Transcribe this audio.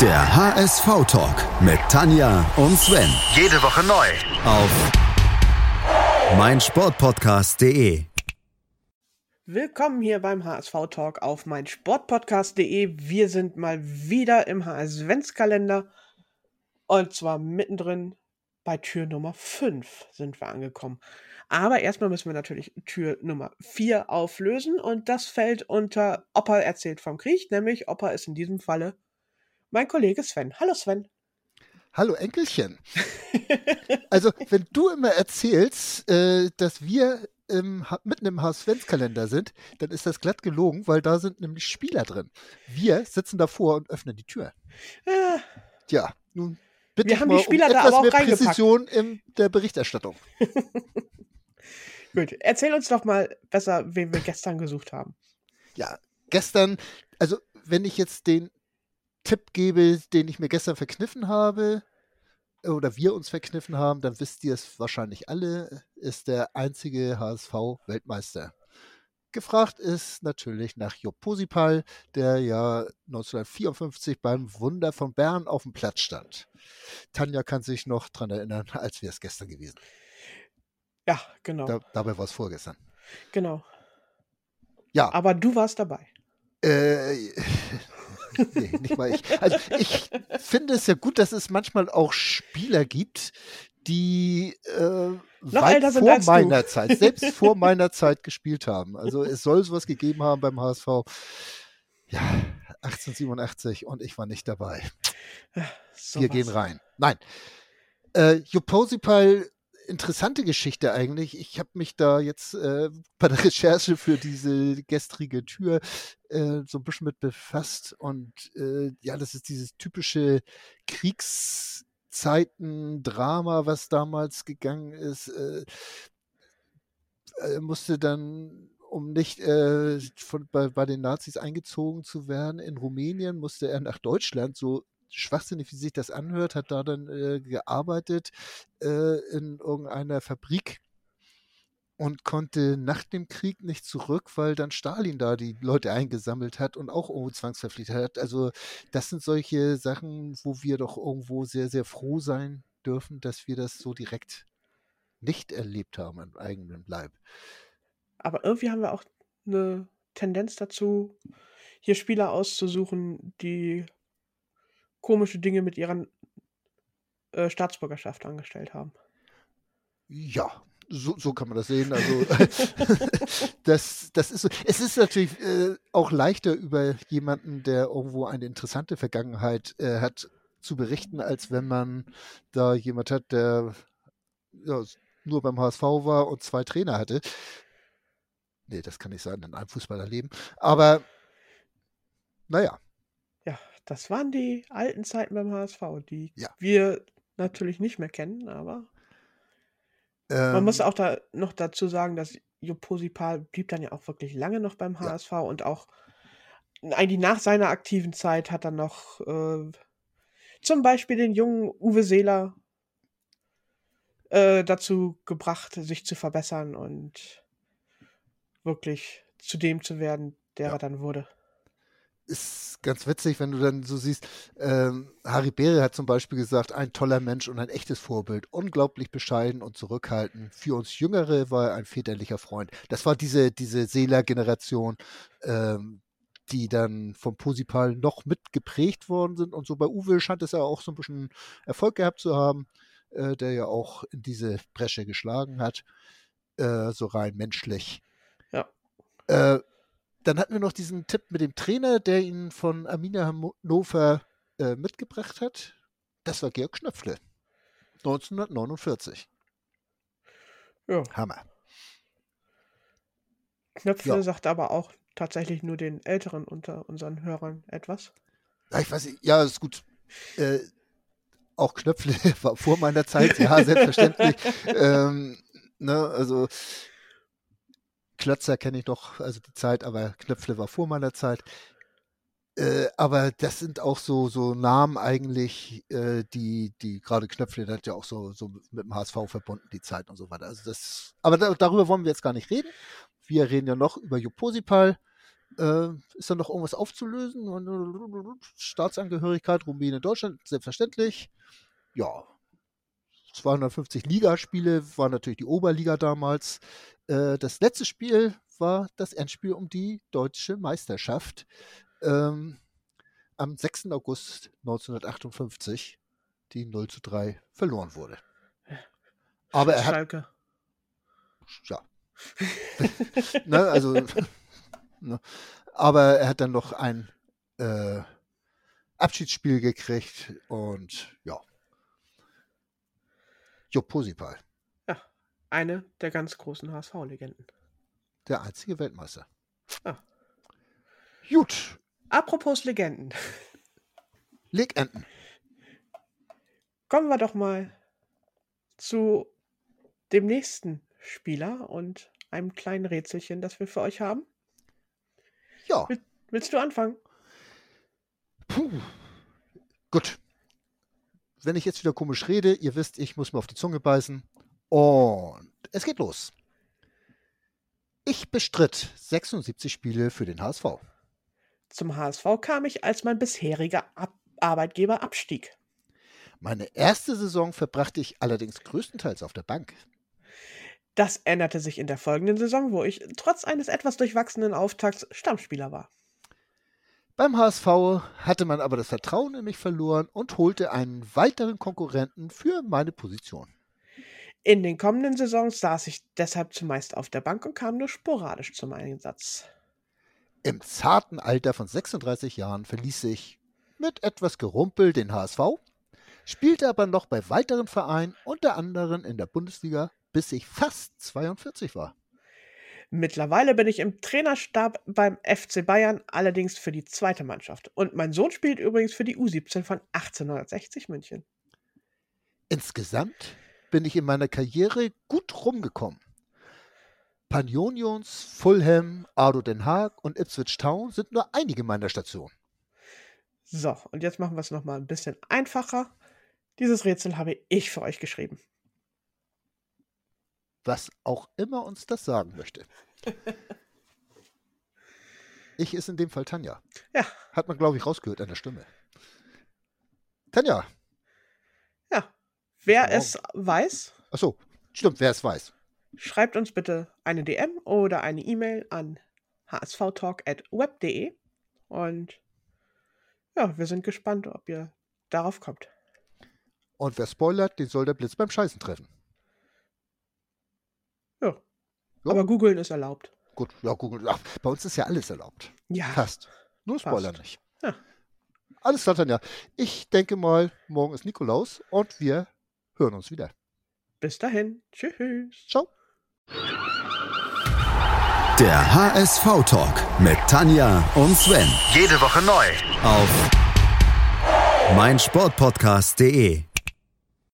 Der HSV-Talk mit Tanja und Sven. Jede Woche neu. Auf meinsportpodcast.de. Willkommen hier beim HSV Talk auf meinsportpodcast.de. Wir sind mal wieder im HSV-Kalender und zwar mittendrin bei Tür Nummer 5 sind wir angekommen. Aber erstmal müssen wir natürlich Tür Nummer 4 auflösen und das fällt unter Opa erzählt vom Krieg, nämlich Opa ist in diesem Falle mein Kollege Sven. Hallo Sven. Hallo Enkelchen. also, wenn du immer erzählst, äh, dass wir im, mitten im HSV-Kalender sind, dann ist das glatt gelogen, weil da sind nämlich Spieler drin. Wir sitzen davor und öffnen die Tür. Äh, Ja, nun bitte Wir haben mal die Spieler um da etwas aber auch mehr reingepackt. Präzision in der Berichterstattung. gut, erzähl uns doch mal besser, wen wir gestern gesucht haben. Ja, gestern, also wenn ich jetzt den Tipp gebe, den ich mir gestern verkniffen habe, oder wir uns verkniffen haben, dann wisst ihr es wahrscheinlich alle, ist der einzige HSV-Weltmeister. Gefragt ist natürlich nach Job Posipal, der ja 1954 beim Wunder von Bern auf dem Platz stand. Tanja kann sich noch dran erinnern, als wäre es gestern gewesen. Ja, genau. Da, dabei war es vorgestern. Genau. Ja, Aber du warst dabei. Äh, nee, nicht mal ich. Also ich finde es ja gut, dass es manchmal auch Spieler gibt, die äh, weit vor als du. meiner Zeit, selbst vor meiner Zeit gespielt haben. Also es soll sowas gegeben haben beim HSV. Ja, 1887 und ich war nicht dabei. So Wir gehen rein. Nein. Äh, Joposipal, interessante Geschichte eigentlich. Ich habe mich da jetzt äh, bei der Recherche für diese gestrige Tür äh, so ein bisschen mit befasst. Und äh, ja, das ist dieses typische Kriegszeiten-Drama, was damals gegangen ist. Äh, er musste dann um nicht äh, von, bei, bei den Nazis eingezogen zu werden in Rumänien, musste er nach Deutschland, so schwachsinnig wie sich das anhört, hat da dann äh, gearbeitet äh, in irgendeiner Fabrik und konnte nach dem Krieg nicht zurück, weil dann Stalin da die Leute eingesammelt hat und auch irgendwo zwangsverpflichtet hat. Also das sind solche Sachen, wo wir doch irgendwo sehr, sehr froh sein dürfen, dass wir das so direkt nicht erlebt haben im eigenen Leib. Aber irgendwie haben wir auch eine Tendenz dazu, hier Spieler auszusuchen, die komische Dinge mit ihrer äh, Staatsbürgerschaft angestellt haben. Ja, so, so kann man das sehen. Also das, das ist so. Es ist natürlich äh, auch leichter über jemanden, der irgendwo eine interessante Vergangenheit äh, hat, zu berichten, als wenn man da jemand hat, der ja, nur beim HSV war und zwei Trainer hatte. Nee, das kann nicht sein in einem Fußballerleben. Aber naja, Ja, das waren die alten Zeiten beim HSV, die Ja. wir natürlich nicht mehr kennen, aber man ähm, muss auch da noch dazu sagen, dass Joposipal blieb dann ja auch wirklich lange noch beim Ja. HSV und auch eigentlich nach seiner aktiven Zeit hat er noch äh, zum Beispiel den jungen Uwe Seeler äh, dazu gebracht, sich zu verbessern und wirklich zu dem zu werden, der Ja. er dann wurde. Ist ganz witzig, wenn du dann so siehst, ähm, Harry Beere hat zum Beispiel gesagt, ein toller Mensch und ein echtes Vorbild, unglaublich bescheiden und zurückhaltend. Für uns Jüngere war er ein väterlicher Freund. Das war diese, diese Seeler-Generation, ähm, die dann vom Posipal noch mit geprägt worden sind. Und so bei Uwe scheint es ja auch so ein bisschen Erfolg gehabt zu haben, äh, der ja auch in diese Bresche geschlagen hat, äh, so rein menschlich. Ja. Äh, dann hatten wir noch diesen Tipp mit dem Trainer, der ihn von Arminia Hannover äh, mitgebracht hat. Das war Georg Schnöpfle. 1949. Ja. Hammer. Knöpfle Ja. sagt aber auch tatsächlich nur den Älteren unter unseren Hörern etwas. Ja, ich weiß nicht, ja, ist gut. Äh, auch Knöpfle war vor meiner Zeit, ja, selbstverständlich. ähm, ne, also Klötzer kenne ich noch, also die Zeit, aber Knöpfle war vor meiner Zeit. Äh, aber das sind auch so, so Namen eigentlich, äh, die, die gerade Knöpfle hat ja auch so, so mit dem HSV verbunden, die Zeit und so weiter. Also das, aber da, darüber wollen wir jetzt gar nicht reden. Wir reden ja noch über Joposipal, Äh, ist da noch irgendwas aufzulösen? Staatsangehörigkeit, Rumänien, Deutschland, selbstverständlich. Ja, 250 Ligaspiele war natürlich die Oberliga damals. Äh, das letzte Spiel war das Endspiel um die deutsche Meisterschaft ähm, am 6. August 1958, die 0 zu 3 verloren wurde. Aber er hat. Schalke. Ja. ne, also. ne, aber er hat dann noch ein äh, Abschiedsspiel gekriegt und ja. Jupp Posipal. Ja, eine der ganz großen HSV-Legenden. Der einzige Weltmeister. Ah. Gut. Apropos Legenden. Legenden. Kommen wir doch mal zu dem nächsten Spieler und einem kleinen Rätselchen, das wir für euch haben. Ja. Will, willst du anfangen? Puh. Gut. Wenn ich jetzt wieder komisch rede, ihr wisst, ich muss mir auf die Zunge beißen. Und es geht los. Ich bestritt 76 Spiele für den HSV. Zum HSV kam ich, als mein bisheriger Ab Arbeitgeber abstieg. Meine erste Saison verbrachte ich allerdings größtenteils auf der Bank. Das änderte sich in der folgenden Saison, wo ich trotz eines etwas durchwachsenen Auftakts Stammspieler war. Beim HSV hatte man aber das Vertrauen in mich verloren und holte einen weiteren Konkurrenten für meine Position. In den kommenden Saisons saß ich deshalb zumeist auf der Bank und kam nur sporadisch zum Einsatz. Im zarten Alter von 36 Jahren verließ ich mit etwas Gerumpel den HSV, spielte aber noch bei weiteren Vereinen, unter anderem in der Bundesliga, bis ich fast 42 war. Mittlerweile bin ich im Trainerstab beim FC Bayern, allerdings für die zweite Mannschaft. Und mein Sohn spielt übrigens für die U17 von 1860 München. Insgesamt bin ich in meiner Karriere gut rumgekommen. Panionions, Fulham, Ardo Den Haag und Ipswich Town sind nur einige meiner Stationen. So, und jetzt machen wir es nochmal ein bisschen einfacher. Dieses Rätsel habe ich für euch geschrieben. Was auch immer uns das sagen möchte. Ich ist in dem Fall Tanja. Ja. Hat man, glaube ich, rausgehört an der Stimme. Tanja, Wer es weiß. Achso, stimmt, wer es weiß. Schreibt uns bitte eine DM oder eine E-Mail an hsvtalk.web.de und ja, wir sind gespannt, ob ihr darauf kommt. Und wer spoilert, den soll der Blitz beim Scheißen treffen. Ja. ja. Aber googeln ist erlaubt. Gut, ja, googeln. Bei uns ist ja alles erlaubt. Ja. Fast. Nur Spoiler Fast. nicht. Ja. Alles klar, Tanja. Ich denke mal, morgen ist Nikolaus und wir hören uns wieder. Bis dahin. Tschüss. Ciao. Der HSV-Talk mit Tanja und Sven. Jede Woche neu. Auf meinsportpodcast.de